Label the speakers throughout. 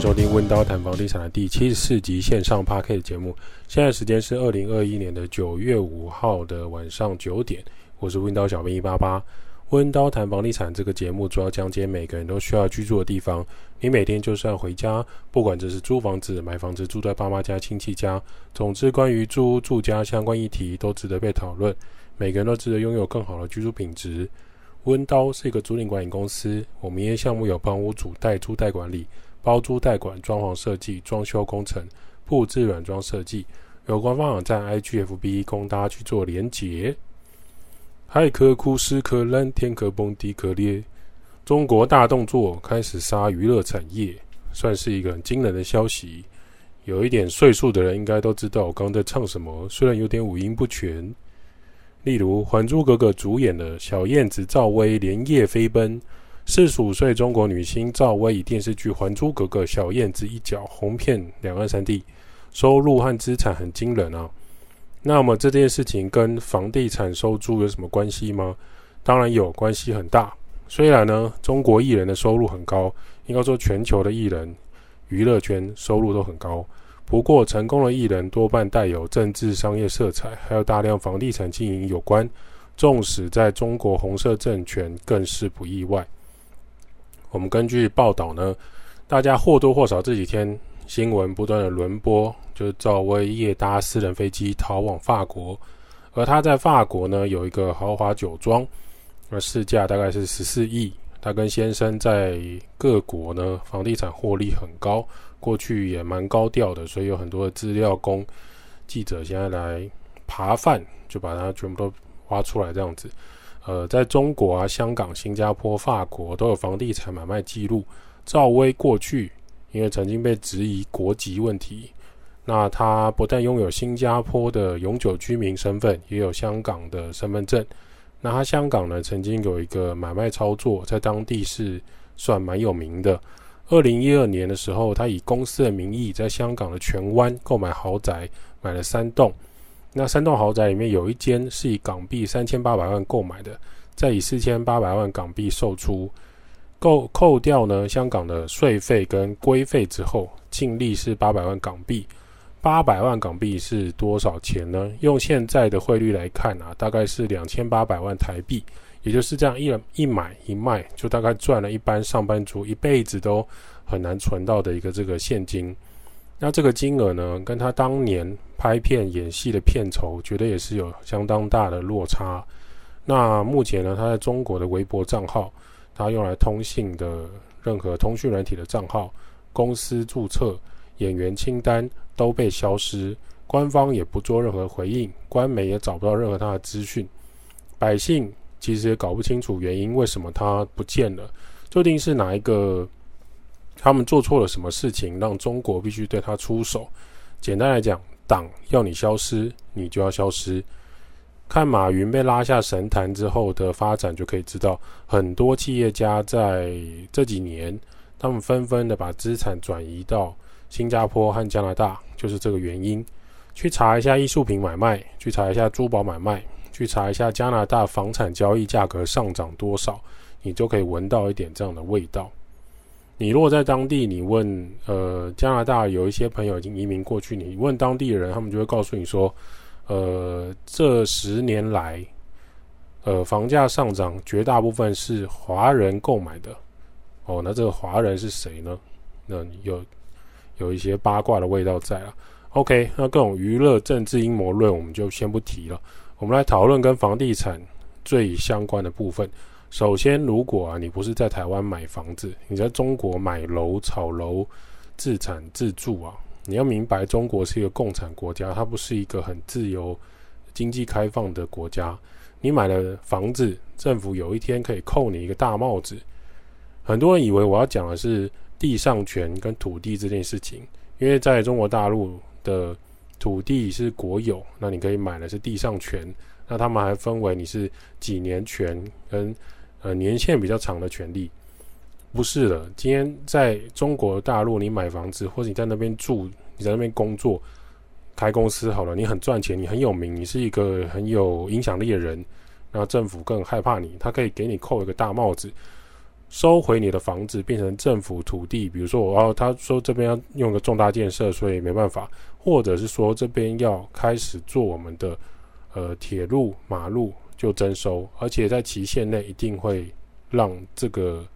Speaker 1: 收听温刀谈房地产的第七十四集线上 Podcast 节目。现在时间是二零二一年的九月五号的晚上九点，我是温刀小编一八八。温刀谈房地产这个节目主要讲解每个人都需要居住的地方。你每天就算回家，不管这是租房子、买房子、住在爸妈家、亲戚家，总之关于住屋住家相关议题都值得被讨论。每个人都值得拥有更好的居住品质。温刀是一个租赁管理公司，我们营业项目有帮屋主代租代管理。包租代管、装潢设计、装修工程、布置软装设计，有官方网站 IGFB 供大家去做连结。海可枯石可烂，天可崩地可裂。中国大动作开始杀娱乐产业，算是一个很惊人的消息。有一点岁数的人应该都知道我刚刚在唱什么，虽然有点五音不全。例如《还珠格格》主演的小燕子赵薇连夜飞奔。四十五岁中国女星赵薇以电视剧《还珠格格》小燕子一角红遍两岸三地，收入和资产很惊人啊。那么这件事情跟房地产收租有什么关系吗？当然有关系很大。虽然呢，中国艺人的收入很高，应该说全球的艺人娱乐圈收入都很高。不过成功的艺人多半带有政治商业色彩，还有大量房地产经营有关。纵使在中国红色政权，更是不意外。我们根据报道呢，大家或多或少这几天新闻不断的轮播，就是赵薇夜搭私人飞机逃往法国，而她在法国呢有一个豪华酒庄，而市价大概是十四亿。她跟先生在各国呢房地产获利很高，过去也蛮高调的，所以有很多的资料供记者现在来扒饭，就把它全部都挖出来这样子。呃，在中国啊、香港、新加坡、法国都有房地产买卖记录。赵薇过去因为曾经被质疑国籍问题，那她不但拥有新加坡的永久居民身份，也有香港的身份证。那她香港呢，曾经有一个买卖操作，在当地是算蛮有名的。二零一二年的时候，她以公司的名义在香港的荃湾购买豪宅，买了三栋。那三栋豪宅里面有一间是以港币三千八百万购买的，再以四千八百万港币售出，扣扣掉呢香港的税费跟规费之后，净利是八百万港币。八百万港币是多少钱呢？用现在的汇率来看啊，大概是两千八百万台币。也就是这样一人一买一卖，就大概赚了一般上班族一辈子都很难存到的一个这个现金。那这个金额呢，跟他当年拍片演戏的片酬，绝对也是有相当大的落差。那目前呢，他在中国的微博账号，他用来通信的任何通讯软体的账号、公司注册、演员清单都被消失，官方也不做任何回应，官媒也找不到任何他的资讯。百姓其实也搞不清楚原因，为什么他不见了？究竟是哪一个？他们做错了什么事情，让中国必须对他出手？简单来讲，党要你消失，你就要消失。看马云被拉下神坛之后的发展，就可以知道，很多企业家在这几年，他们纷纷的把资产转移到新加坡和加拿大，就是这个原因。去查一下艺术品买卖，去查一下珠宝买卖，去查一下加拿大房产交易价格上涨多少，你就可以闻到一点这样的味道。你如果在当地，你问呃加拿大有一些朋友已经移民过去，你问当地人，他们就会告诉你说，呃这十年来，呃房价上涨绝大部分是华人购买的。哦，那这个华人是谁呢？那有有一些八卦的味道在啊。OK，那各种娱乐政治阴谋论我们就先不提了，我们来讨论跟房地产最相关的部分。首先，如果啊你不是在台湾买房子，你在中国买楼、炒楼、自产自住啊，你要明白，中国是一个共产国家，它不是一个很自由、经济开放的国家。你买了房子，政府有一天可以扣你一个大帽子。很多人以为我要讲的是地上权跟土地这件事情，因为在中国大陆的土地是国有，那你可以买的是地上权，那他们还分为你是几年权跟。呃，年限比较长的权利，不是的。今天在中国大陆，你买房子或者你在那边住，你在那边工作，开公司好了，你很赚钱，你很有名，你是一个很有影响力的人，那政府更害怕你，他可以给你扣一个大帽子。收回你的房子变成政府土地，比如说我要他说这边要用个重大建设，所以没办法，或者是说这边要开始做我们的呃铁路马路就征收，而且在期限内一定会让这个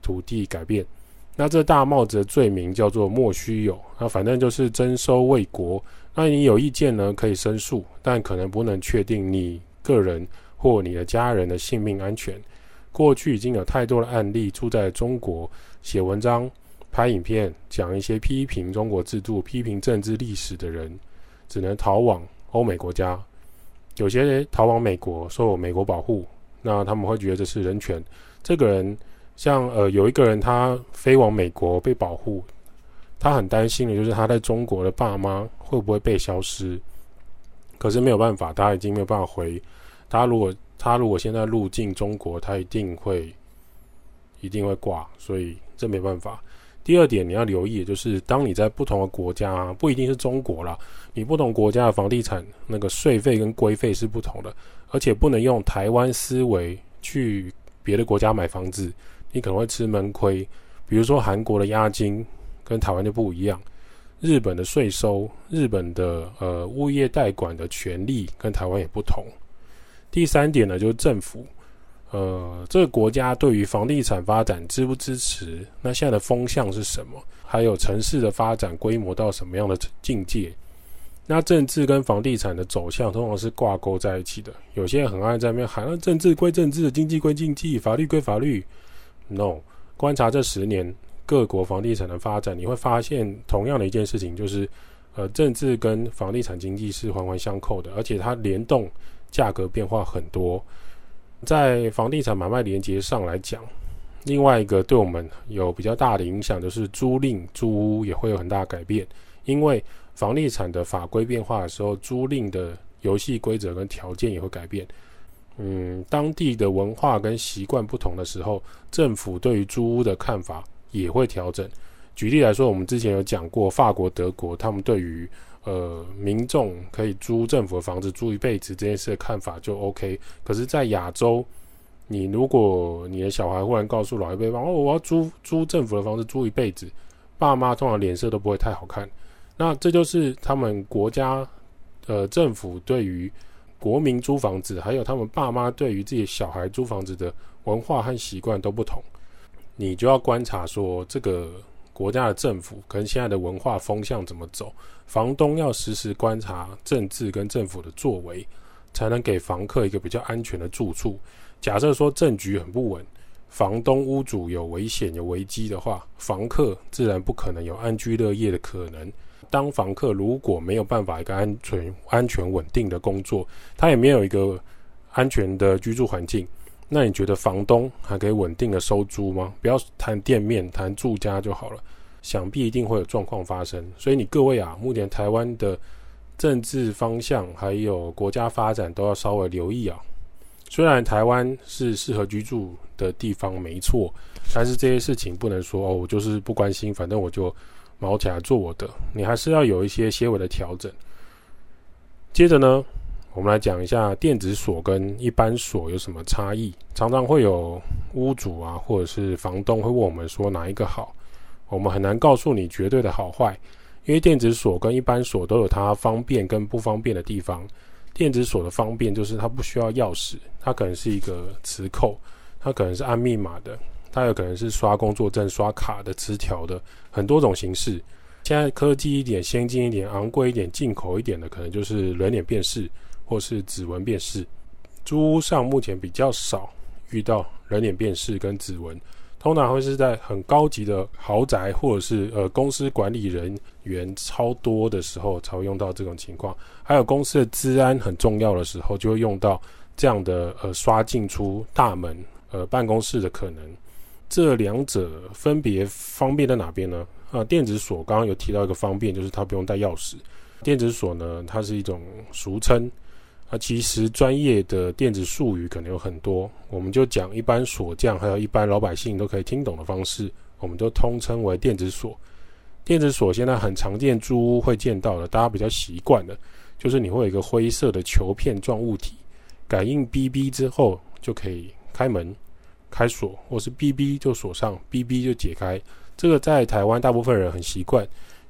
Speaker 1: 土地改变。那这大帽子的罪名叫做莫须有，那反正就是征收为国。那你有意见呢，可以申诉，但可能不能确定你个人或你的家人的性命安全。过去已经有太多的案例，住在中国写文章、拍影片，讲一些批评中国制度、批评政治历史的人，只能逃往欧美国家。有些人逃往美国，受美国保护，那他们会觉得这是人权。这个人，像呃，有一个人他飞往美国被保护，他很担心的就是他在中国的爸妈会不会被消失。可是没有办法，他已经没有办法回。他如果他如果现在入境中国，他一定会一定会挂，所以这没办法。第二点你要留意，就是当你在不同的国家，不一定是中国啦，你不同国家的房地产那个税费跟规费是不同的，而且不能用台湾思维去别的国家买房子，你可能会吃闷亏。比如说韩国的押金跟台湾就不一样，日本的税收、日本的呃物业代管的权利跟台湾也不同。第三点呢，就是政府，呃，这个国家对于房地产发展支不支持？那现在的风向是什么？还有城市的发展规模到什么样的境界？那政治跟房地产的走向通常是挂钩在一起的。有些人很爱在那边喊，那政治归政治，经济归经济，法律归法律。No，观察这十年各国房地产的发展，你会发现同样的一件事情，就是呃，政治跟房地产经济是环环相扣的，而且它联动。价格变化很多，在房地产买卖连接上来讲，另外一个对我们有比较大的影响，就是租赁租屋也会有很大改变。因为房地产的法规变化的时候，租赁的游戏规则跟条件也会改变。嗯，当地的文化跟习惯不同的时候，政府对于租屋的看法也会调整。举例来说，我们之前有讲过，法国、德国他们对于呃，民众可以租政府的房子租一辈子这件事的看法就 OK。可是，在亚洲，你如果你的小孩忽然告诉老一辈，哦，我要租租政府的房子租一辈子，爸妈通常脸色都不会太好看。那这就是他们国家呃政府对于国民租房子，还有他们爸妈对于自己小孩租房子的文化和习惯都不同。你就要观察说这个。国家的政府跟现在的文化风向怎么走？房东要时时观察政治跟政府的作为，才能给房客一个比较安全的住处。假设说政局很不稳，房东屋主有危险有危机的话，房客自然不可能有安居乐业的可能。当房客如果没有办法一个安全、安全稳定的工作，他也没有一个安全的居住环境。那你觉得房东还可以稳定的收租吗？不要谈店面，谈住家就好了。想必一定会有状况发生。所以你各位啊，目前台湾的政治方向还有国家发展都要稍微留意啊。虽然台湾是适合居住的地方，没错，但是这些事情不能说哦，我就是不关心，反正我就毛起来做我的。你还是要有一些些微的调整。接着呢，我们来讲一下电子锁跟一般锁有什么差异。常常会有屋主啊，或者是房东会问我们说哪一个好，我们很难告诉你绝对的好坏，因为电子锁跟一般锁都有它方便跟不方便的地方。电子锁的方便就是它不需要钥匙，它可能是一个磁扣，它可能是按密码的，它有可能是刷工作证、刷卡的、磁条的，很多种形式。现在科技一点、先进一点、昂贵一点、进口一点的，可能就是人脸辨识。或是指纹辨识，租屋上目前比较少遇到人脸辨识跟指纹，通常会是在很高级的豪宅或者是呃公司管理人员超多的时候才会用到这种情况，还有公司的治安很重要的时候就会用到这样的呃刷进出大门呃办公室的可能。这两者分别方便在哪边呢？啊，电子锁刚刚有提到一个方便，就是它不用带钥匙。电子锁呢，它是一种俗称。啊，其实专业的电子术语可能有很多，我们就讲一般锁匠，还有一般老百姓都可以听懂的方式，我们都通称为电子锁。电子锁现在很常见，租屋会见到的，大家比较习惯的，就是你会有一个灰色的球片状物体，感应 B B 之后就可以开门。开锁，或是 BB 就锁上，BB 就解开。这个在台湾大部分人很习惯，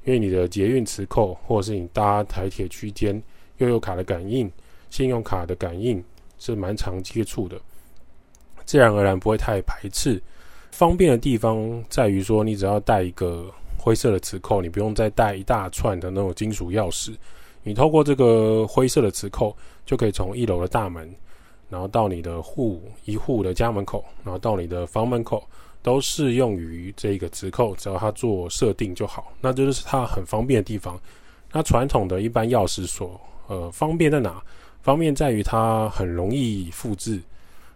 Speaker 1: 因为你的捷运磁扣，或者是你搭台铁区间悠游卡的感应、信用卡的感应是蛮常接触的，自然而然不会太排斥。方便的地方在于说，你只要带一个灰色的磁扣，你不用再带一大串的那种金属钥匙，你透过这个灰色的磁扣就可以从一楼的大门，然后到你的户一户的家门口，然后到你的房门口。都适用于这个磁扣，只要它做设定就好。那这就是它很方便的地方。那传统的一般钥匙锁，呃，方便在哪？方便在于它很容易复制。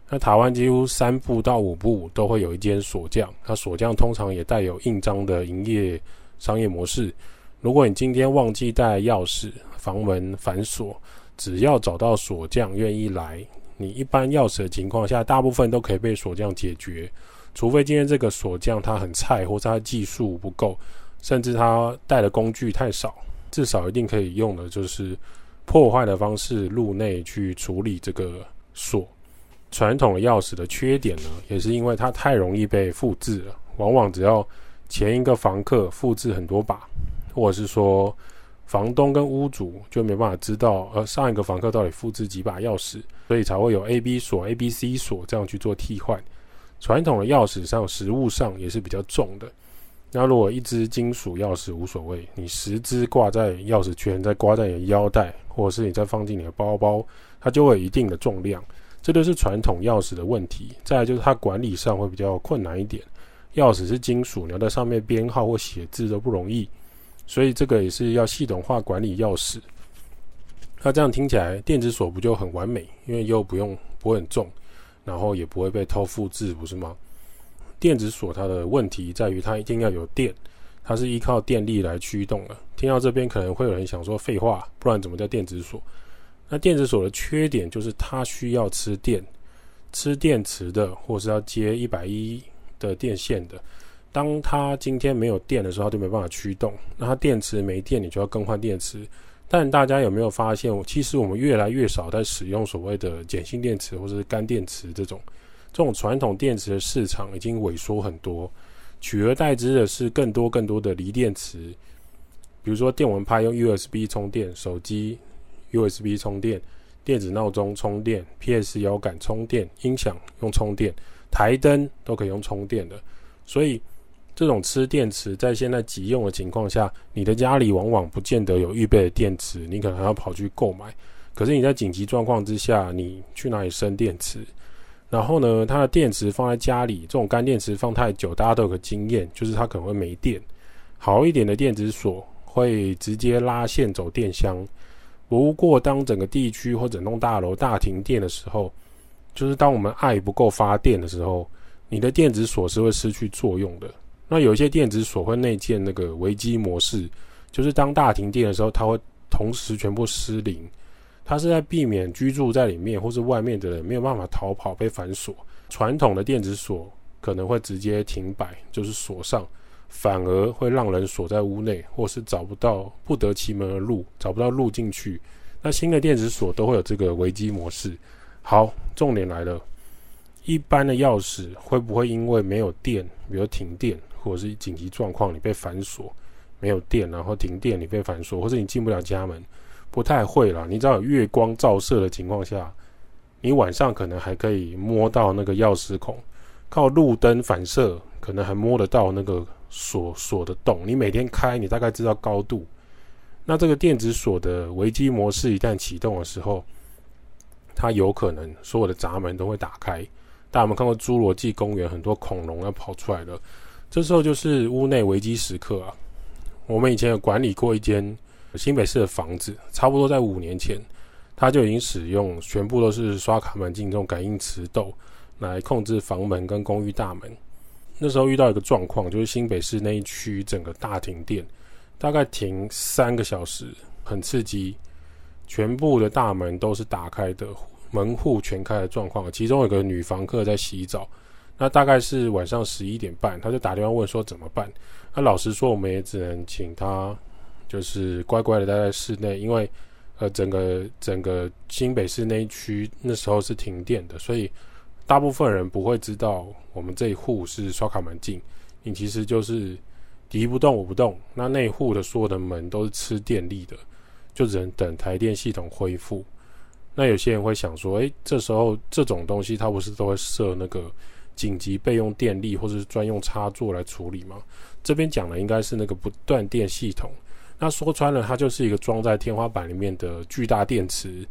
Speaker 1: 那台湾几乎三步到五步都会有一间锁匠，那锁匠通常也带有印章的营业商业模式。如果你今天忘记带钥匙，房门反锁，只要找到锁匠愿意来，你一般钥匙的情况下，大部分都可以被锁匠解决。除非今天这个锁匠他很菜，或者他技术不够，甚至他带的工具太少，至少一定可以用的就是破坏的方式入内去处理这个锁。传统的钥匙的缺点呢，也是因为它太容易被复制了，往往只要前一个房客复制很多把，或者是说房东跟屋主就没办法知道，呃，上一个房客到底复制几把钥匙，所以才会有 A B 锁、A B C 锁这样去做替换。传统的钥匙上，实物上也是比较重的。那如果一只金属钥匙无所谓，你十只挂在钥匙圈，再挂在你的腰带，或者是你再放进你的包包，它就会有一定的重量。这就是传统钥匙的问题。再来就是它管理上会比较困难一点。钥匙是金属，你要在上面编号或写字都不容易，所以这个也是要系统化管理钥匙。那这样听起来，电子锁不就很完美？因为又不用不会很重。然后也不会被偷复制，不是吗？电子锁它的问题在于它一定要有电，它是依靠电力来驱动的。听到这边可能会有人想说废话，不然怎么叫电子锁？那电子锁的缺点就是它需要吃电，吃电池的，或是要接一百一的电线的。当它今天没有电的时候，它就没办法驱动。那它电池没电，你就要更换电池。但大家有没有发现，其实我们越来越少在使用所谓的碱性电池或者是干电池这种，这种传统电池的市场已经萎缩很多，取而代之的是更多更多的锂电池，比如说电蚊拍用 USB 充电，手机 USB 充电，电子闹钟充电，PS 摇杆充电，音响用充电，台灯都可以用充电的，所以。这种吃电池在现在急用的情况下，你的家里往往不见得有预备的电池，你可能还要跑去购买。可是你在紧急状况之下，你去哪里生电池？然后呢，它的电池放在家里，这种干电池放太久，大家都有个经验，就是它可能会没电。好一点的电子锁会直接拉线走电箱。不过当整个地区或整栋大楼大停电的时候，就是当我们爱不够发电的时候，你的电子锁是会失去作用的。那有一些电子锁会内建那个危机模式，就是当大停电的时候，它会同时全部失灵。它是在避免居住在里面或是外面的人没有办法逃跑被反锁。传统的电子锁可能会直接停摆，就是锁上，反而会让人锁在屋内，或是找不到不得其门而入，找不到路进去。那新的电子锁都会有这个危机模式。好，重点来了，一般的钥匙会不会因为没有电，比如停电？或者是紧急状况，你被反锁，没有电，然后停电，你被反锁，或者你进不了家门，不太会啦。你知道有月光照射的情况下，你晚上可能还可以摸到那个钥匙孔，靠路灯反射，可能还摸得到那个锁锁的洞。你每天开，你大概知道高度。那这个电子锁的危机模式一旦启动的时候，它有可能所有的闸门都会打开。大家有没有看过《侏罗纪公园》，很多恐龙要跑出来了。这时候就是屋内危机时刻啊！我们以前有管理过一间新北市的房子，差不多在五年前，它就已经使用全部都是刷卡门径这种感应磁豆来控制房门跟公寓大门。那时候遇到一个状况，就是新北市那一区整个大停电，大概停三个小时，很刺激，全部的大门都是打开的，门户全开的状况。其中有个女房客在洗澡。那大概是晚上十一点半，他就打电话问说怎么办？那老实说，我们也只能请他就是乖乖的待在室内，因为呃整个整个新北市那一区那时候是停电的，所以大部分人不会知道我们这一户是刷卡门禁，你其实就是敌不动我不动。那内户的所有的门都是吃电力的，就只能等台电系统恢复。那有些人会想说，诶，这时候这种东西它不是都会设那个紧急备用电力或者是专用插座来处理吗？这边讲的应该是那个不断电系统。那说穿了，它就是一个装在天花板里面的巨大电池。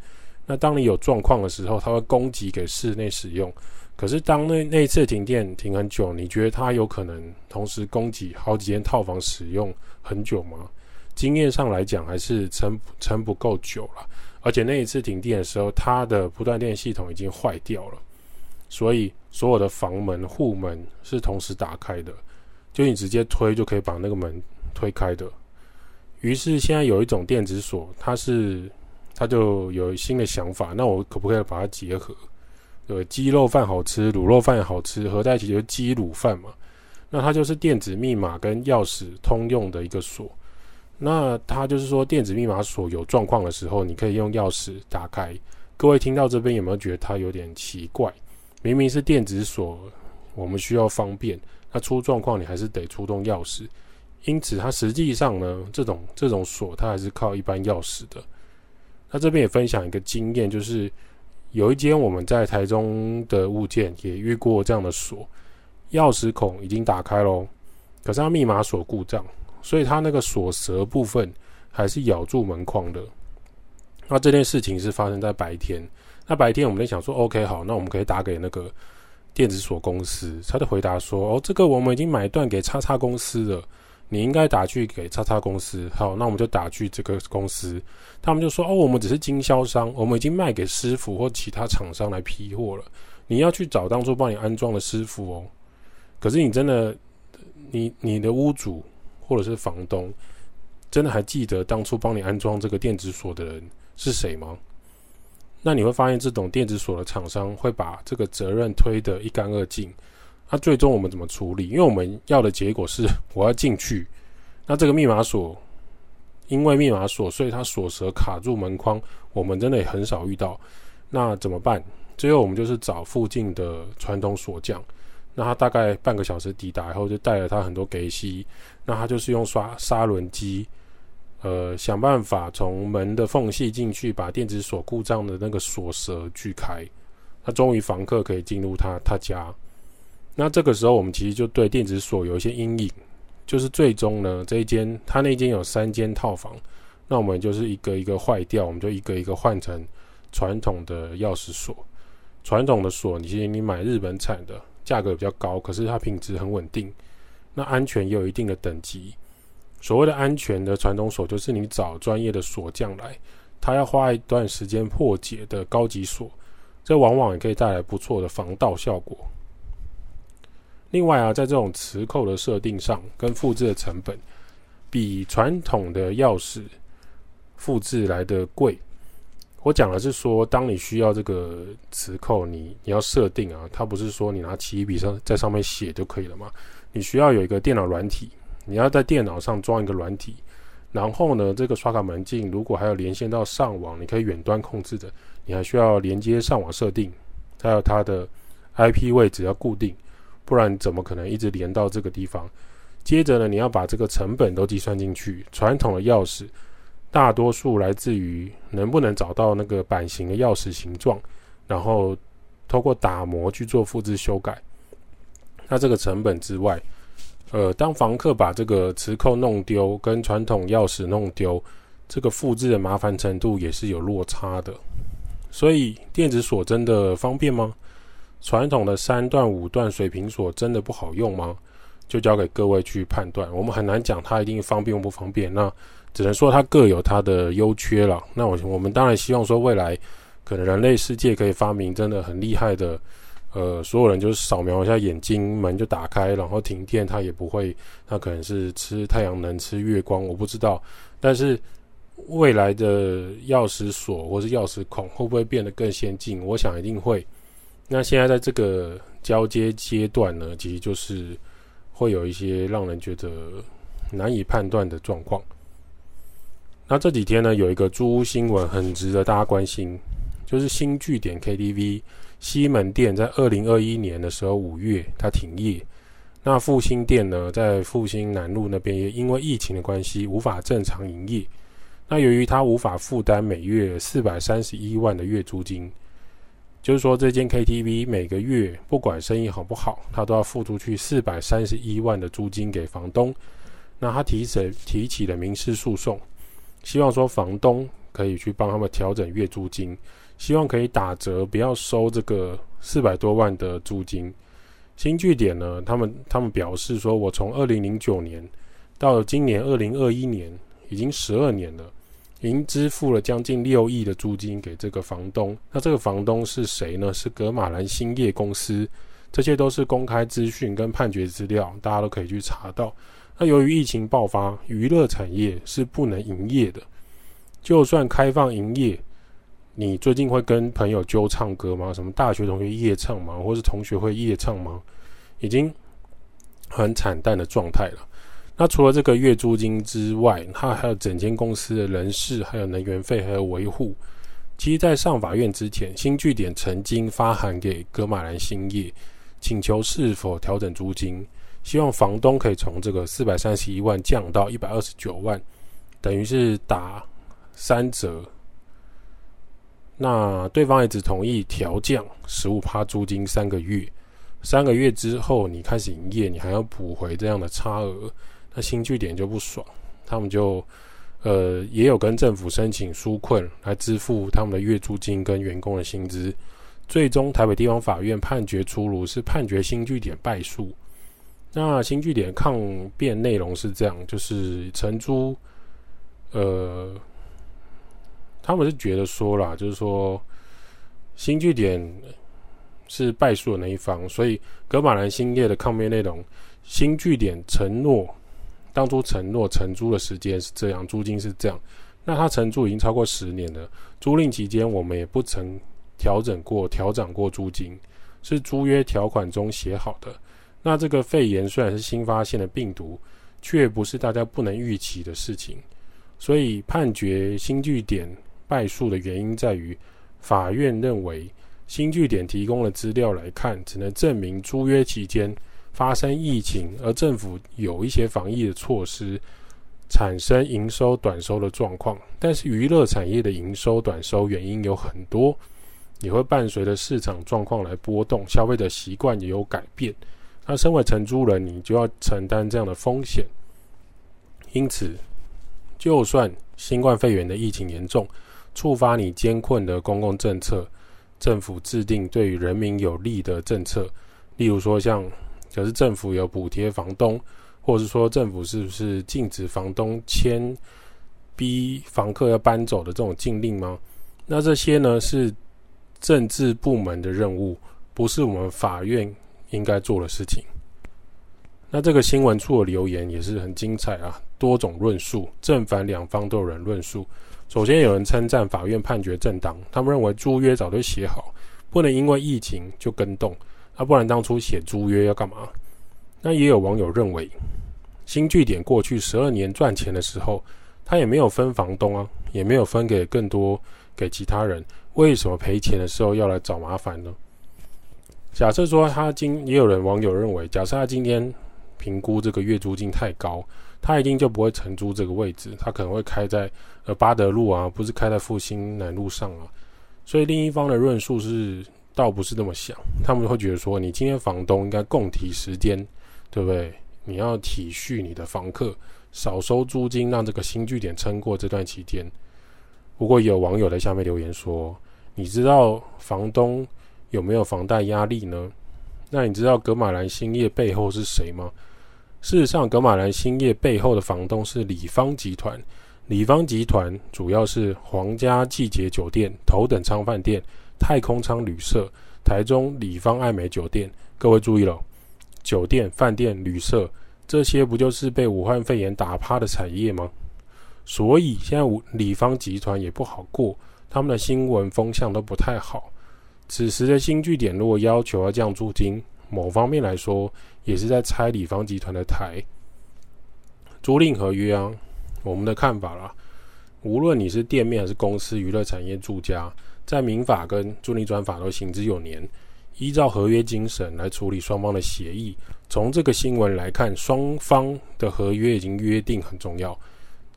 Speaker 1: 那当你有状况的时候，它会供给给室内使用。可是当那那一次停电停很久，你觉得它有可能同时供给好几间套房使用很久吗？经验上来讲，还是撑撑不够久了。而且那一次停电的时候，它的不断电系统已经坏掉了，所以所有的房门、户门是同时打开的，就你直接推就可以把那个门推开的。于是现在有一种电子锁，它是它就有新的想法，那我可不可以把它结合？呃，鸡肉饭好吃，卤肉饭也好吃，合在一起就是鸡卤饭嘛。那它就是电子密码跟钥匙通用的一个锁。那它就是说，电子密码锁有状况的时候，你可以用钥匙打开。各位听到这边有没有觉得它有点奇怪？明明是电子锁，我们需要方便，那出状况你还是得出动钥匙。因此，它实际上呢，这种这种锁，它还是靠一般钥匙的。那这边也分享一个经验，就是有一间我们在台中的物件也遇过这样的锁，钥匙孔已经打开喽，可是它密码锁故障，所以它那个锁舌部分还是咬住门框的。那这件事情是发生在白天，那白天我们在想说，OK，好，那我们可以打给那个电子锁公司。他的回答说，哦，这个我们已经买断给叉叉公司了。你应该打去给叉叉公司，好，那我们就打去这个公司，他们就说哦，我们只是经销商，我们已经卖给师傅或其他厂商来批货了，你要去找当初帮你安装的师傅哦。可是你真的，你你的屋主或者是房东，真的还记得当初帮你安装这个电子锁的人是谁吗？那你会发现，这种电子锁的厂商会把这个责任推得一干二净。那最终我们怎么处理？因为我们要的结果是 我要进去，那这个密码锁，因为密码锁，所以它锁舌卡住门框，我们真的也很少遇到。那怎么办？最后我们就是找附近的传统锁匠，那他大概半个小时抵达以后，就带了他很多给息，那他就是用刷砂轮机，呃，想办法从门的缝隙进去，把电子锁故障的那个锁舌锯开。那终于房客可以进入他他家。那这个时候，我们其实就对电子锁有一些阴影，就是最终呢，这一间他那间有三间套房，那我们就是一个一个坏掉，我们就一个一个换成传统的钥匙锁。传统的锁，你其实你买日本产的，价格比较高，可是它品质很稳定，那安全也有一定的等级。所谓的安全的传统锁，就是你找专业的锁匠来，他要花一段时间破解的高级锁，这往往也可以带来不错的防盗效果。另外啊，在这种磁扣的设定上，跟复制的成本，比传统的钥匙复制来的贵。我讲的是说，当你需要这个磁扣，你你要设定啊，它不是说你拿起笔上在上面写就可以了嘛？你需要有一个电脑软体，你要在电脑上装一个软体，然后呢，这个刷卡门禁如果还有连线到上网，你可以远端控制的，你还需要连接上网设定，还有它的 IP 位置要固定。不然怎么可能一直连到这个地方？接着呢，你要把这个成本都计算进去。传统的钥匙大多数来自于能不能找到那个版型的钥匙形状，然后透过打磨去做复制修改。那这个成本之外，呃，当房客把这个磁扣弄丢，跟传统钥匙弄丢，这个复制的麻烦程度也是有落差的。所以电子锁真的方便吗？传统的三段五段水平锁真的不好用吗？就交给各位去判断。我们很难讲它一定方便不方便，那只能说它各有它的优缺了。那我我们当然希望说未来可能人类世界可以发明真的很厉害的，呃，所有人就是扫描一下眼睛，门就打开，然后停电它也不会，它可能是吃太阳能、吃月光，我不知道。但是未来的钥匙锁或是钥匙孔会不会变得更先进？我想一定会。那现在在这个交接阶段呢，其实就是会有一些让人觉得难以判断的状况。那这几天呢，有一个租屋新闻很值得大家关心，就是新据点 KTV 西门店在二零二一年的时候五月它停业，那复兴店呢，在复兴南路那边也因为疫情的关系无法正常营业。那由于他无法负担每月四百三十一万的月租金，就是说这间 KTV 每个月不管生意好不好，他都要付出去四百三十一万的租金给房东。那他提起提起了民事诉讼，希望说房东可以去帮他们调整月租金。希望可以打折，不要收这个四百多万的租金。新据点呢，他们他们表示说，我从二零零九年到今年二零二一年，已经十二年了，已经支付了将近六亿的租金给这个房东。那这个房东是谁呢？是格玛兰兴业公司。这些都是公开资讯跟判决资料，大家都可以去查到。那由于疫情爆发，娱乐产业是不能营业的，就算开放营业。你最近会跟朋友纠唱歌吗？什么大学同学夜唱吗？或是同学会夜唱吗？已经很惨淡的状态了。那除了这个月租金之外，它还有整间公司的人事、还有能源费、还有维护。其实，在上法院之前，新据点曾经发函给格马兰兴业，请求是否调整租金，希望房东可以从这个四百三十一万降到一百二十九万，等于是打三折。那对方也只同意调降十五趴租金三个月，三个月之后你开始营业，你还要补回这样的差额，那新据点就不爽，他们就呃也有跟政府申请纾困来支付他们的月租金跟员工的薪资，最终台北地方法院判决出炉，是判决新据点败诉。那新据点抗辩内容是这样，就是承租呃。他们是觉得说啦，就是说新据点是败诉的那一方，所以格马兰兴业的抗辩内容，新据点承诺当初承诺承租的时间是这样，租金是这样，那他承租已经超过十年了，租赁期间我们也不曾调整过、调涨过租金，是租约条款中写好的。那这个肺炎虽然是新发现的病毒，却不是大家不能预期的事情，所以判决新据点。败诉的原因在于，法院认为新据点提供的资料来看，只能证明租约期间发生疫情，而政府有一些防疫的措施，产生营收短收的状况。但是娱乐产业的营收短收原因有很多，也会伴随着市场状况来波动，消费者习惯也有改变。那身为承租人，你就要承担这样的风险。因此，就算新冠肺炎的疫情严重，触发你艰困的公共政策，政府制定对于人民有利的政策，例如说像，可是政府有补贴房东，或者是说政府是不是禁止房东签逼房客要搬走的这种禁令吗？那这些呢是政治部门的任务，不是我们法院应该做的事情。那这个新闻处的留言也是很精彩啊，多种论述，正反两方都有人论述。首先，有人称赞法院判决正当，他们认为租约早就写好，不能因为疫情就更动，啊，不然当初写租约要干嘛？那也有网友认为，新据点过去十二年赚钱的时候，他也没有分房东啊，也没有分给更多给其他人，为什么赔钱的时候要来找麻烦呢？假设说他今，也有人网友认为，假设他今天评估这个月租金太高。他一定就不会承租这个位置，他可能会开在呃八德路啊，不是开在复兴南路上啊。所以另一方的论述是，倒不是那么想，他们会觉得说，你今天房东应该共体时间，对不对？你要体恤你的房客，少收租金，让这个新据点撑过这段期间。不过有网友在下面留言说，你知道房东有没有房贷压力呢？那你知道格马兰兴业背后是谁吗？事实上，格马兰兴业背后的房东是李方集团。李方集团主要是皇家季节酒店、头等舱饭店、太空舱旅社、台中里方爱美酒店。各位注意了，酒店、饭店、旅社这些不就是被武汉肺炎打趴的产业吗？所以现在里方集团也不好过，他们的新闻风向都不太好。此时的新据点如果要求要降租金，某方面来说，也是在拆里方集团的台。租赁合约啊，我们的看法啦，无论你是店面还是公司、娱乐产业、住家，在民法跟租赁专法都行之有年，依照合约精神来处理双方的协议。从这个新闻来看，双方的合约已经约定很重要，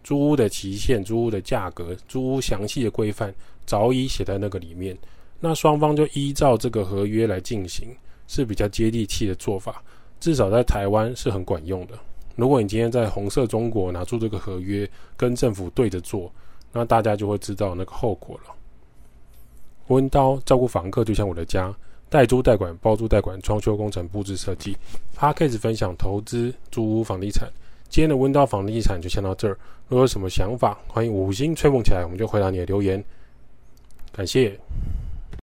Speaker 1: 租屋的期限、租屋的价格、租屋详细的规范早已写在那个里面。那双方就依照这个合约来进行，是比较接地气的做法，至少在台湾是很管用的。如果你今天在红色中国拿出这个合约跟政府对着做，那大家就会知道那个后果了。温刀照顾房客就像我的家，代租代管、包租代管、装修工程、布置设计。Podcast 分享投资、租屋、房地产。今天的温刀房地产就先到这儿。如果有什么想法，欢迎五星吹捧起来，我们就回答你的留言。感谢。